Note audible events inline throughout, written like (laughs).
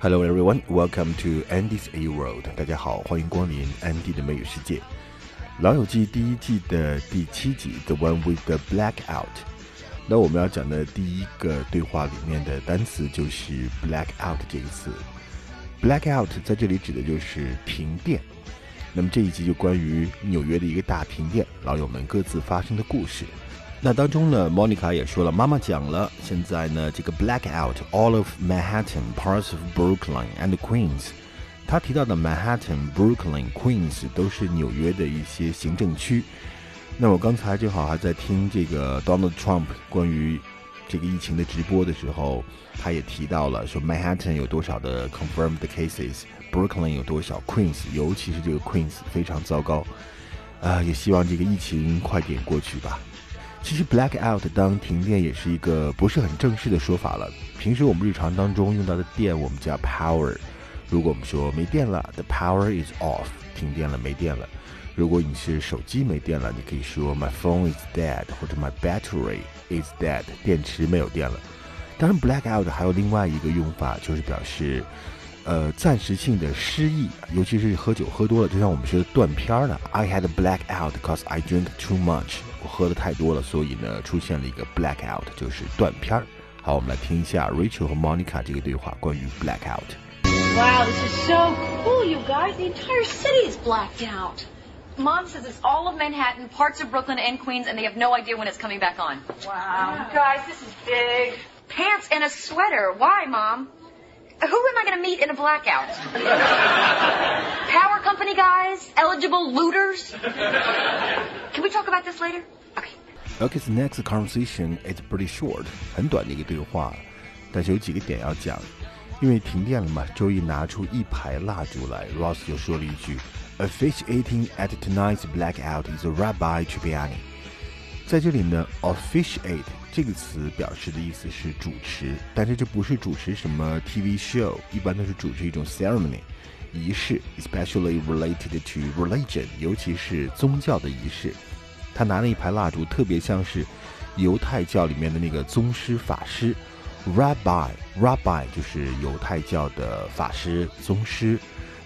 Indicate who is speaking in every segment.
Speaker 1: Hello everyone, welcome to Andy's A World。大家好，欢迎光临 Andy 的美语世界。《老友记》第一季的第七集，The One with the Blackout。那我们要讲的第一个对话里面的单词就是 blackout 这个词。blackout 在这里指的就是停电。那么这一集就关于纽约的一个大停电，老友们各自发生的故事。那当中呢，Monica 也说了，妈妈讲了，现在呢，这个 blackout all of Manhattan, parts of Brooklyn and Queens。他提到的 Manhattan、Brooklyn、Queens 都是纽约的一些行政区。那我刚才正好还在听这个 Donald Trump 关于这个疫情的直播的时候，他也提到了说 Manhattan 有多少的 confirmed cases，Brooklyn 有多少，Queens 尤其是这个 Queens 非常糟糕。啊，也希望这个疫情快点过去吧。其实 blackout 当停电也是一个不是很正式的说法了。平时我们日常当中用到的电，我们叫 power。如果我们说没电了，the power is off，停电了，没电了。如果你是手机没电了，你可以说 my phone is dead，或者 my battery is dead，电池没有电了。当然，blackout 还有另外一个用法，就是表示。呃，暂时性的失忆，尤其是喝酒喝多了，就像我们说的断片了。I had a blackout because I drink too much。我喝的太多了，所以呢，出现了一个 blackout，就是断片儿。好，我们来听一下 Rachel 和 Monica 这个对话，关于
Speaker 2: blackout。Wow, this is so cool, you guys. The entire city is blacked out.
Speaker 3: Mom says it's all of Manhattan, parts of Brooklyn and Queens, and they have no idea when it's coming back on.
Speaker 2: Wow, guys, this is big.
Speaker 3: Pants and a sweater. Why, Mom? Who am I going to meet in a blackout? Power company guys? Eligible looters? Can we talk about this later? Okay.
Speaker 1: Okay, the next conversation is pretty short，很短的一个对话，但是有几个点要讲。因为停电了嘛，周一拿出一排蜡烛来，Ross 就说了一句：“Officiating at tonight's blackout is Rabbi Tribbiani。” 在这里呢，officiate 这个词表示的意思是主持，但是这不是主持什么 TV show，一般都是主持一种 ceremony 仪式，especially related to religion，尤其是宗教的仪式。他拿了一排蜡烛，特别像是犹太教里面的那个宗师法师，rabbi，rabbi 就是犹太教的法师宗师。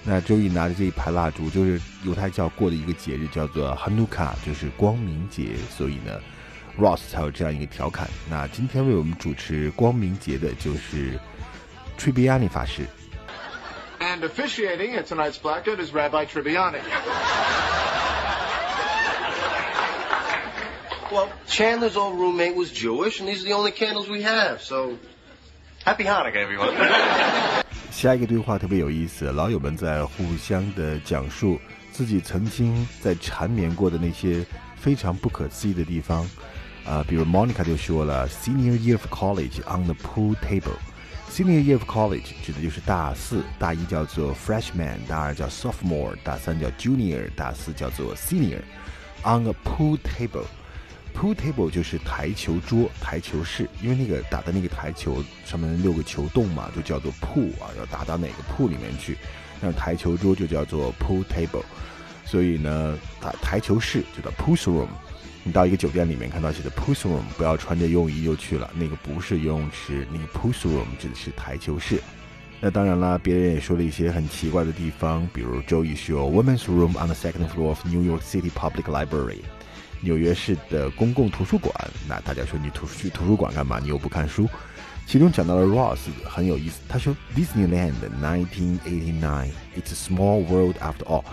Speaker 1: 那周易拿着这一排蜡烛，就是犹太教过的一个节日，叫做 Hanukkah，就是光明节。所以呢，Ross 才有这样一个调侃。那今天为我们主持光明节的就是 Tribbiani 法师。
Speaker 4: And officiating at tonight's blackout is Rabbi Tribbiani.
Speaker 5: Well, Chandler's old roommate was Jewish, and these are the only candles we have. So, happy Hanukkah, everyone.
Speaker 1: 下一个对话特别有意思，老友们在互相的讲述自己曾经在缠绵过的那些非常不可思议的地方，啊，比如 Monica 就说了，Senior year of college on the pool table。Senior year of college 指的就是大四，大一叫做 freshman，大二叫 sophomore，大三叫 junior，大四叫做 senior。On a pool table。Pool table 就是台球桌、台球室，因为那个打的那个台球上面六个球洞嘛，就叫做 pool 啊，要打到哪个 pool 里面去。那台球桌就叫做 pool table，所以呢，台台球室就叫 pool room。你到一个酒店里面看到写的 pool room，不要穿着泳衣就去了，那个不是游泳池，那个 pool room 指的是台球室。那当然啦，别人也说了一些很奇怪的地方，比如周易说 women's room on the second floor of New York City Public Library。纽约市的公共图书馆，那大家说你图去图书馆干嘛？你又不看书。其中讲到了 Ross 很有意思，他说 Disneyland 1989 It's a small world after all，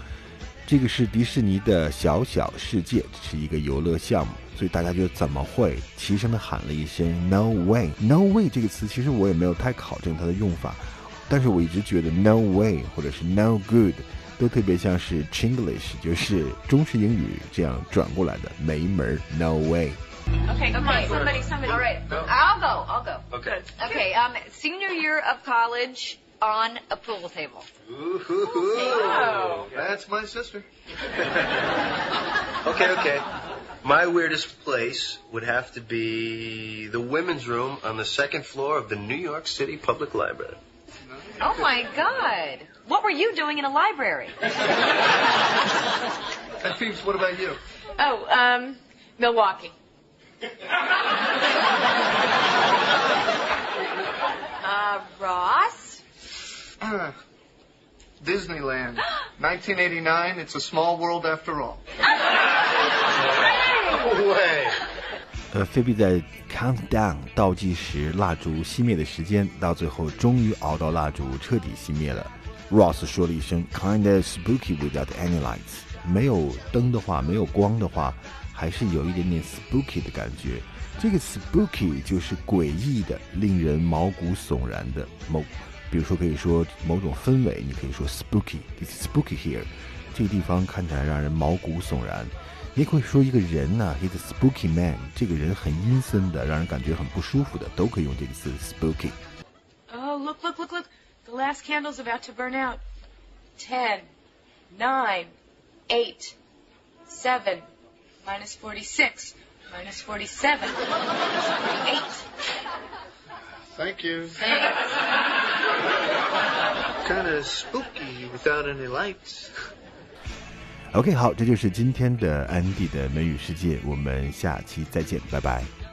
Speaker 1: 这个是迪士尼的小小世界，是一个游乐项目，所以大家就怎么会齐声的喊了一声 No way，No way 这个词其实我也没有太考证它的用法，但是我一直觉得 No way 或者是 No good。都特别像是 Chinglish，就是中式英语这样转过来的，没门，No
Speaker 3: way。Okay, come on, somebody, somebody. All right, I'll go, I'll go.
Speaker 5: Okay.
Speaker 3: Okay, um, senior year of college on a pool table.
Speaker 5: Ooh, hoo, hoo. That's my sister. (laughs) okay, okay. My weirdest place would have to be the women's room on the second floor of the New York City Public Library.
Speaker 3: Oh my God. What were you doing in a library? (laughs)
Speaker 4: And Phoebes, what about you?
Speaker 2: Oh, um, Milwaukee. (laughs)
Speaker 3: Uh, Ross?
Speaker 4: Ah, Disneyland. (gasps) 1989. It's a small world after all. (laughs)
Speaker 5: No way.
Speaker 1: 呃，菲比在 countdown 倒计时蜡烛熄灭的时间，到最后终于熬到蜡烛彻底熄灭了。Ross 说了一声 “kinda spooky without any lights”，没有灯的话，没有光的话，还是有一点点 spooky 的感觉。这个 spooky 就是诡异的、令人毛骨悚然的某，比如说可以说某种氛围，你可以说 spooky，it's spooky here，这个地方看起来让人毛骨悚然。也可以说一个人呢，he's a spooky man，这个人很阴森的，让人感觉很不舒服的，都可以用这个词 spooky。
Speaker 2: Oh, look, look, look, look. The last candle's about to burn out. Ten, nine, eight, seven, minus 46, minus 47, minus 48.
Speaker 4: Thank you.
Speaker 2: Thanks.
Speaker 5: Kind of spooky without any lights.
Speaker 1: OK，好，这就是今天的安迪的美语世界，我们下期再见，拜拜。